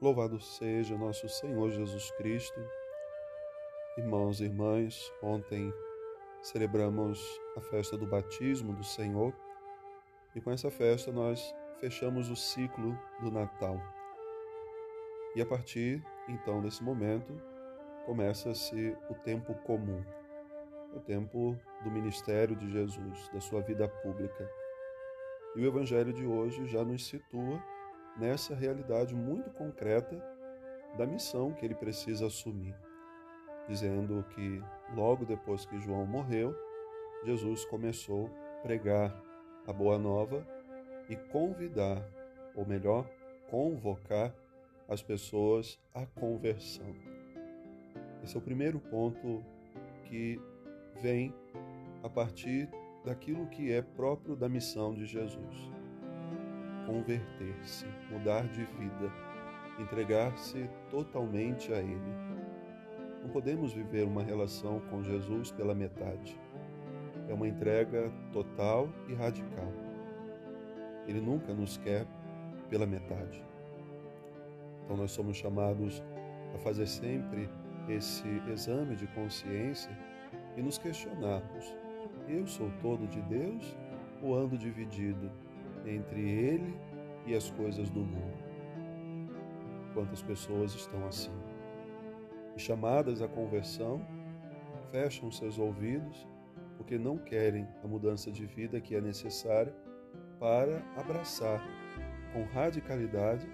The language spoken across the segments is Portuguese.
Louvado seja nosso Senhor Jesus Cristo. Irmãos e irmãs, ontem celebramos a festa do batismo do Senhor e com essa festa nós fechamos o ciclo do Natal. E a partir então desse momento começa-se o tempo comum, o tempo do ministério de Jesus, da sua vida pública. E o Evangelho de hoje já nos situa nessa realidade muito concreta da missão que ele precisa assumir, dizendo que logo depois que João morreu, Jesus começou a pregar a boa nova e convidar, ou melhor, convocar as pessoas à conversão. Esse é o primeiro ponto que vem a partir daquilo que é próprio da missão de Jesus converter-se, mudar de vida, entregar-se totalmente a Ele. Não podemos viver uma relação com Jesus pela metade. É uma entrega total e radical. Ele nunca nos quer pela metade. Então nós somos chamados a fazer sempre esse exame de consciência e nos questionarmos: eu sou todo de Deus ou ando dividido entre ele e as coisas do mundo. Quantas pessoas estão assim? E chamadas à conversão, fecham seus ouvidos porque não querem a mudança de vida que é necessária para abraçar com radicalidade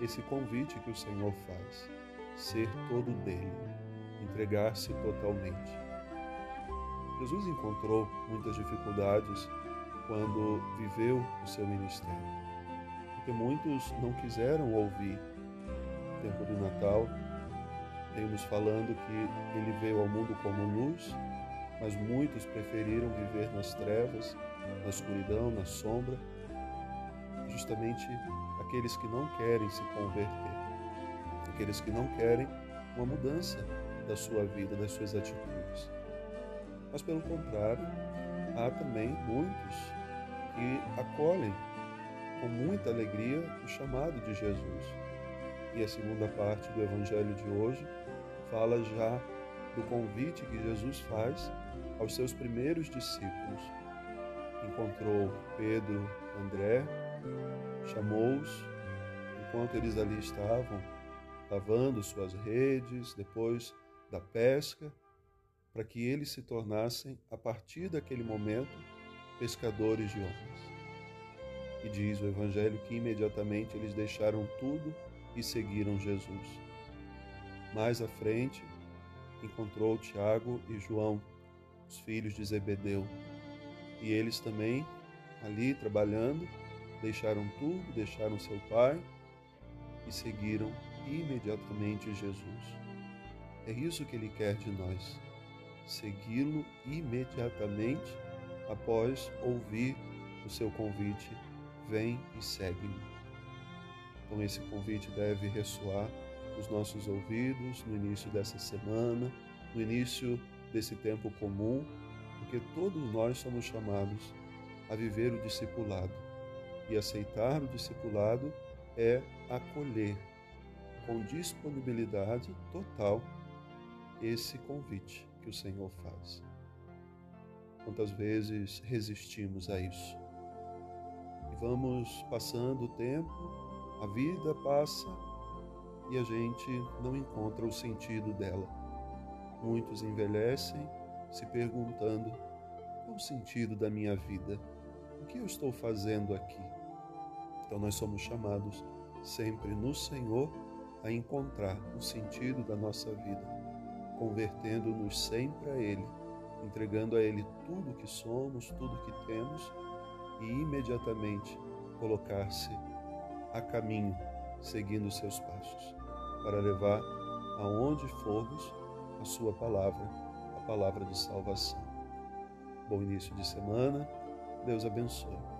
esse convite que o Senhor faz, ser todo dele, entregar-se totalmente. Jesus encontrou muitas dificuldades quando viveu o seu ministério. Porque muitos não quiseram ouvir o tempo do Natal. Temos falando que ele veio ao mundo como luz, mas muitos preferiram viver nas trevas, na escuridão, na sombra. Justamente aqueles que não querem se converter, aqueles que não querem uma mudança da sua vida, das suas atitudes. Mas pelo contrário, há também muitos que acolhem com muita alegria o chamado de Jesus. E a segunda parte do Evangelho de hoje fala já do convite que Jesus faz aos seus primeiros discípulos. Encontrou Pedro, André, chamou-os enquanto eles ali estavam lavando suas redes, depois da pesca, para que eles se tornassem, a partir daquele momento, pescadores de homens. E diz o Evangelho que imediatamente eles deixaram tudo e seguiram Jesus. Mais à frente, encontrou Tiago e João, os filhos de Zebedeu. E eles também, ali trabalhando, deixaram tudo, deixaram seu pai e seguiram imediatamente Jesus. É isso que ele quer de nós segui-lo imediatamente após ouvir o seu convite: vem e segue-me. Então, esse convite deve ressoar nos nossos ouvidos no início dessa semana, no início desse tempo comum, porque todos nós somos chamados a viver o discipulado. E aceitar o discipulado é acolher com disponibilidade total esse convite que o Senhor faz. Quantas vezes resistimos a isso? E vamos passando o tempo, a vida passa e a gente não encontra o sentido dela. Muitos envelhecem se perguntando: qual o sentido da minha vida? O que eu estou fazendo aqui? Então, nós somos chamados sempre no Senhor a encontrar o sentido da nossa vida convertendo-nos sempre a Ele, entregando a Ele tudo que somos, tudo que temos e imediatamente colocar-se a caminho, seguindo os seus passos, para levar aonde formos a Sua palavra, a palavra de salvação. Bom início de semana, Deus abençoe.